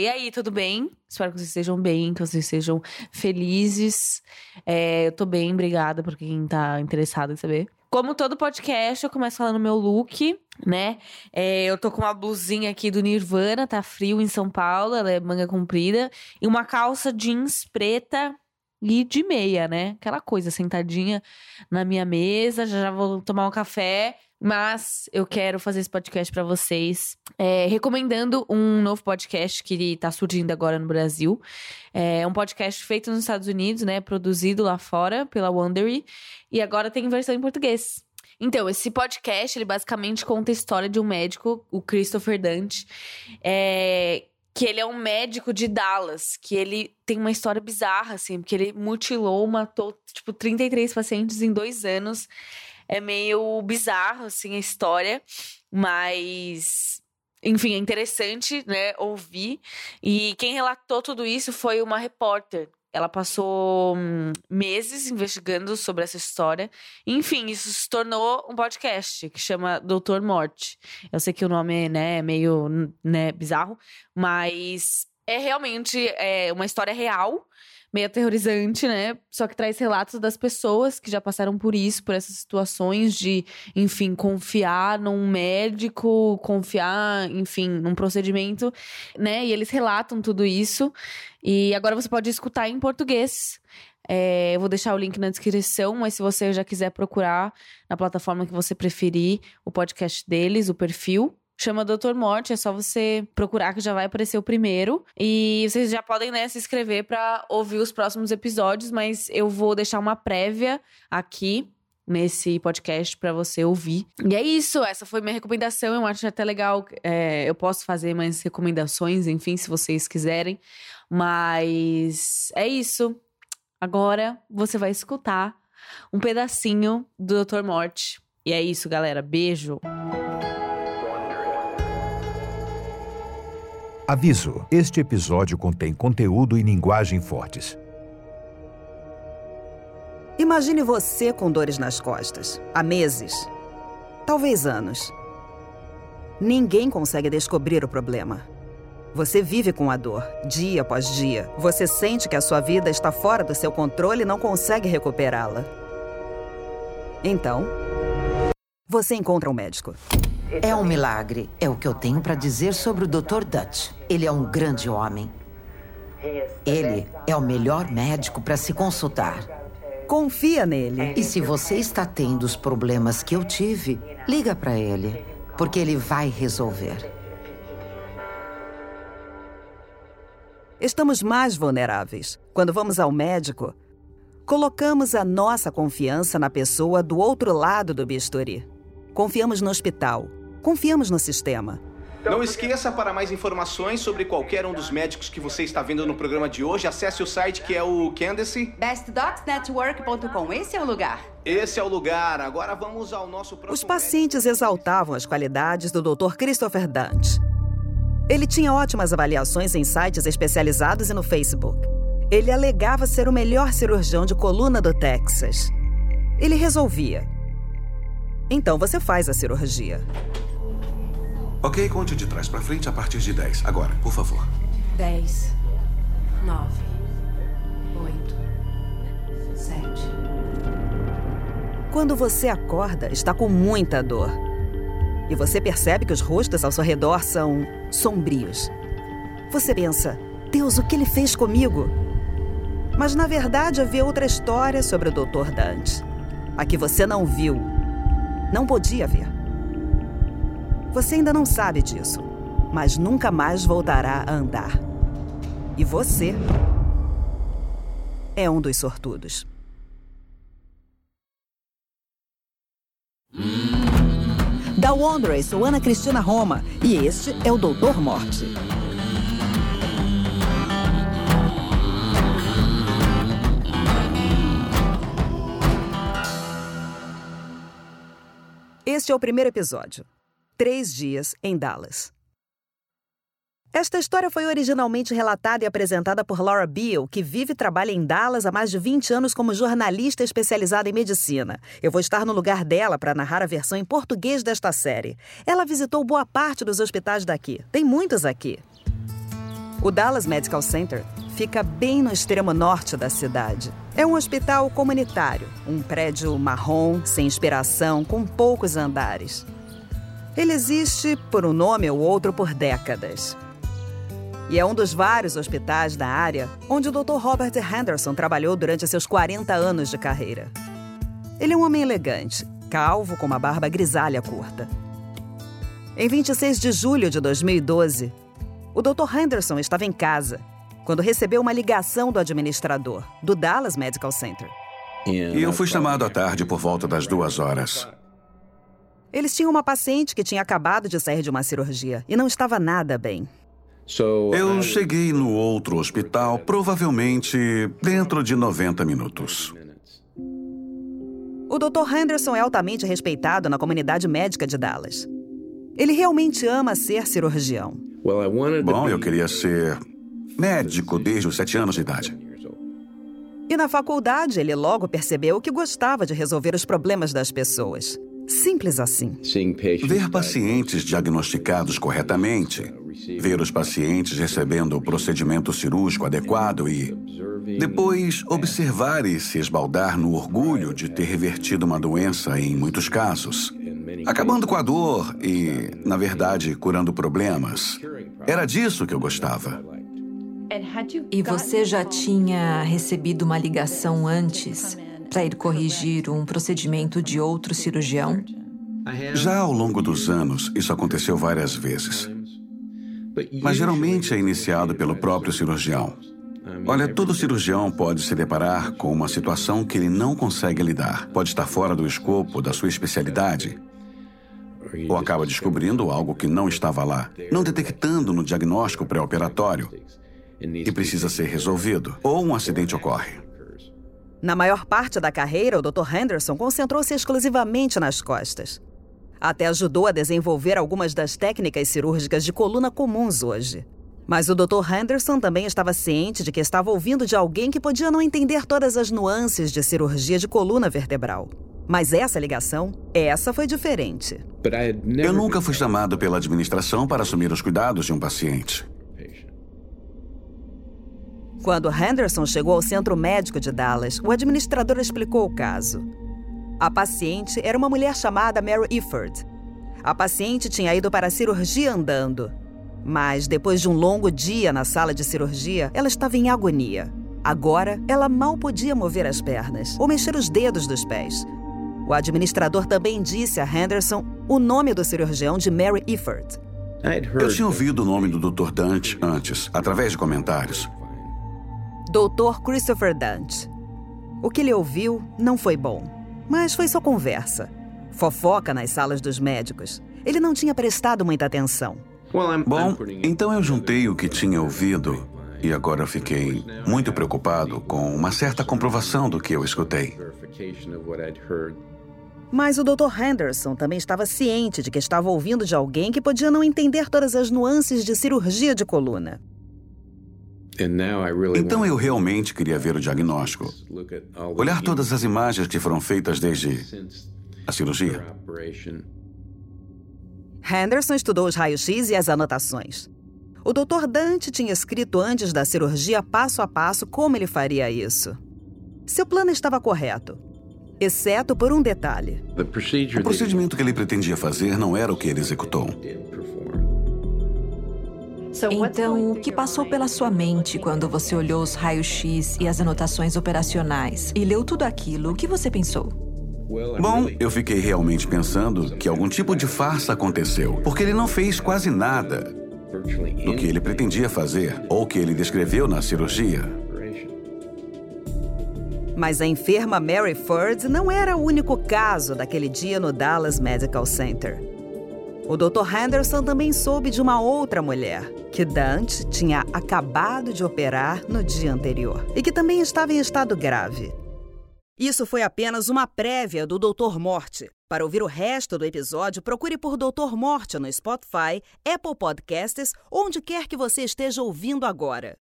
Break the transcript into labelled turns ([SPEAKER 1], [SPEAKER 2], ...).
[SPEAKER 1] E aí, tudo bem? Espero que vocês estejam bem, que vocês sejam felizes. É, eu tô bem, obrigada por quem tá interessado em saber. Como todo podcast, eu começo falando meu look, né? É, eu tô com uma blusinha aqui do Nirvana, tá frio em São Paulo, ela é manga comprida, e uma calça jeans preta e de meia, né? Aquela coisa, sentadinha na minha mesa, já, já vou tomar um café. Mas eu quero fazer esse podcast para vocês, é, recomendando um novo podcast que tá surgindo agora no Brasil. É um podcast feito nos Estados Unidos, né? Produzido lá fora pela Wondery. E agora tem versão em português. Então, esse podcast, ele basicamente conta a história de um médico, o Christopher Dante, é, que ele é um médico de Dallas, que ele tem uma história bizarra, assim, porque ele mutilou, matou, tipo, 33 pacientes em dois anos. É meio bizarro, assim, a história, mas. Enfim, é interessante, né, ouvir. E quem relatou tudo isso foi uma repórter ela passou hum, meses investigando sobre essa história. Enfim, isso se tornou um podcast que chama Doutor Morte. Eu sei que o nome né, é meio né, bizarro, mas é realmente é, uma história real meio aterrorizante, né? Só que traz relatos das pessoas que já passaram por isso, por essas situações de, enfim, confiar num médico, confiar, enfim, num procedimento, né? E eles relatam tudo isso. E agora você pode escutar em português. É, eu vou deixar o link na descrição, mas se você já quiser procurar na plataforma que você preferir o podcast deles, o perfil, chama Doutor Morte, é só você procurar que já vai aparecer o primeiro. E vocês já podem, né, se inscrever para ouvir os próximos episódios, mas eu vou deixar uma prévia aqui nesse podcast para você ouvir. E é isso, essa foi minha recomendação. Eu acho até legal. É, eu posso fazer mais recomendações, enfim, se vocês quiserem. Mas é isso. Agora você vai escutar um pedacinho do Dr. Morte. E é isso, galera. Beijo.
[SPEAKER 2] Aviso: este episódio contém conteúdo e linguagem fortes.
[SPEAKER 3] Imagine você com dores nas costas, há meses, talvez anos. Ninguém consegue descobrir o problema. Você vive com a dor, dia após dia. Você sente que a sua vida está fora do seu controle e não consegue recuperá-la. Então, você encontra um médico.
[SPEAKER 4] É um milagre, é o que eu tenho para dizer sobre o Dr. Dutch. Ele é um grande homem. Ele é o melhor médico para se consultar.
[SPEAKER 3] Confia nele.
[SPEAKER 4] E se você está tendo os problemas que eu tive, liga para ele, porque ele vai resolver.
[SPEAKER 3] Estamos mais vulneráveis. Quando vamos ao médico, colocamos a nossa confiança na pessoa do outro lado do bisturi. Confiamos no hospital, Confiamos no sistema.
[SPEAKER 5] Não esqueça, para mais informações sobre qualquer um dos médicos que você está vendo no programa de hoje, acesse o site que é o Candace.
[SPEAKER 6] BestDocsNetwork.com. Esse é o lugar.
[SPEAKER 5] Esse é o lugar. Agora vamos ao nosso próximo.
[SPEAKER 3] Os pacientes exaltavam as qualidades do Dr. Christopher Dante. Ele tinha ótimas avaliações em sites especializados e no Facebook. Ele alegava ser o melhor cirurgião de coluna do Texas. Ele resolvia. Então você faz a cirurgia.
[SPEAKER 7] Ok, conte de trás para frente a partir de 10. Agora, por favor.
[SPEAKER 6] 10, 9, 8, 7.
[SPEAKER 3] Quando você acorda, está com muita dor. E você percebe que os rostos ao seu redor são sombrios. Você pensa, Deus, o que ele fez comigo? Mas na verdade havia outra história sobre o Dr. Dante. A que você não viu. Não podia ver. Você ainda não sabe disso, mas nunca mais voltará a andar. E você é um dos sortudos. Da Wondrous, sou Ana Cristina Roma e este é o Doutor Morte. Este é o primeiro episódio três dias em Dallas. Esta história foi originalmente relatada e apresentada por Laura Beale, que vive e trabalha em Dallas há mais de 20 anos como jornalista especializada em medicina. Eu vou estar no lugar dela para narrar a versão em português desta série. Ela visitou boa parte dos hospitais daqui. Tem muitos aqui. O Dallas Medical Center fica bem no extremo norte da cidade. É um hospital comunitário, um prédio marrom, sem inspiração, com poucos andares. Ele existe por um nome ou outro por décadas. E é um dos vários hospitais da área onde o Dr. Robert Henderson trabalhou durante seus 40 anos de carreira. Ele é um homem elegante, calvo com uma barba grisalha curta. Em 26 de julho de 2012, o Dr. Henderson estava em casa quando recebeu uma ligação do administrador do Dallas Medical Center.
[SPEAKER 7] E eu fui chamado à tarde por volta das duas horas.
[SPEAKER 3] Eles tinham uma paciente que tinha acabado de sair de uma cirurgia e não estava nada bem.
[SPEAKER 7] Eu cheguei no outro hospital provavelmente dentro de 90 minutos.
[SPEAKER 3] O Dr. Henderson é altamente respeitado na comunidade médica de Dallas. Ele realmente ama ser cirurgião.
[SPEAKER 7] Bom, eu queria ser médico desde os sete anos de idade.
[SPEAKER 3] E na faculdade, ele logo percebeu que gostava de resolver os problemas das pessoas. Simples assim.
[SPEAKER 7] Ver pacientes diagnosticados corretamente, ver os pacientes recebendo o procedimento cirúrgico adequado e depois observar e se esbaldar no orgulho de ter revertido uma doença em muitos casos, acabando com a dor e, na verdade, curando problemas. Era disso que eu gostava.
[SPEAKER 8] E você já tinha recebido uma ligação antes para ir corrigir um procedimento de outro cirurgião?
[SPEAKER 7] Já ao longo dos anos, isso aconteceu várias vezes. Mas geralmente é iniciado pelo próprio cirurgião. Olha, todo cirurgião pode se deparar com uma situação que ele não consegue lidar. Pode estar fora do escopo da sua especialidade. Ou acaba descobrindo algo que não estava lá, não detectando no diagnóstico pré-operatório e precisa ser resolvido. Ou um acidente ocorre.
[SPEAKER 3] Na maior parte da carreira, o Dr. Henderson concentrou-se exclusivamente nas costas. Até ajudou a desenvolver algumas das técnicas cirúrgicas de coluna comuns hoje. Mas o Dr. Henderson também estava ciente de que estava ouvindo de alguém que podia não entender todas as nuances de cirurgia de coluna vertebral. Mas essa ligação, essa foi diferente.
[SPEAKER 7] Eu nunca fui chamado pela administração para assumir os cuidados de um paciente.
[SPEAKER 3] Quando Henderson chegou ao centro médico de Dallas, o administrador explicou o caso. A paciente era uma mulher chamada Mary Ifford. A paciente tinha ido para a cirurgia andando. Mas depois de um longo dia na sala de cirurgia, ela estava em agonia. Agora, ela mal podia mover as pernas ou mexer os dedos dos pés. O administrador também disse a Henderson o nome do cirurgião de Mary Ifford.
[SPEAKER 7] Eu tinha ouvido o nome do Dr. Dante antes, através de comentários.
[SPEAKER 3] Dr. Christopher Dante. O que ele ouviu não foi bom, mas foi só conversa. Fofoca nas salas dos médicos. Ele não tinha prestado muita atenção.
[SPEAKER 7] Bom, então eu juntei o que tinha ouvido e agora fiquei muito preocupado com uma certa comprovação do que eu escutei.
[SPEAKER 3] Mas o Dr. Henderson também estava ciente de que estava ouvindo de alguém que podia não entender todas as nuances de cirurgia de coluna.
[SPEAKER 7] Então eu realmente queria ver o diagnóstico. Olhar todas as imagens que foram feitas desde a cirurgia.
[SPEAKER 3] Henderson estudou os raios-x e as anotações. O Dr. Dante tinha escrito antes da cirurgia passo a passo como ele faria isso. Seu plano estava correto, exceto por um detalhe.
[SPEAKER 7] O procedimento que ele pretendia fazer não era o que ele executou.
[SPEAKER 8] Então, o que passou pela sua mente quando você olhou os raios-x e as anotações operacionais e leu tudo aquilo? O que você pensou?
[SPEAKER 7] Bom, eu fiquei realmente pensando que algum tipo de farsa aconteceu, porque ele não fez quase nada do que ele pretendia fazer ou que ele descreveu na cirurgia.
[SPEAKER 3] Mas a enferma Mary Ford não era o único caso daquele dia no Dallas Medical Center. O Dr. Henderson também soube de uma outra mulher, que Dante tinha acabado de operar no dia anterior e que também estava em estado grave. Isso foi apenas uma prévia do Doutor Morte. Para ouvir o resto do episódio, procure por Doutor Morte no Spotify, Apple Podcasts, onde quer que você esteja ouvindo agora.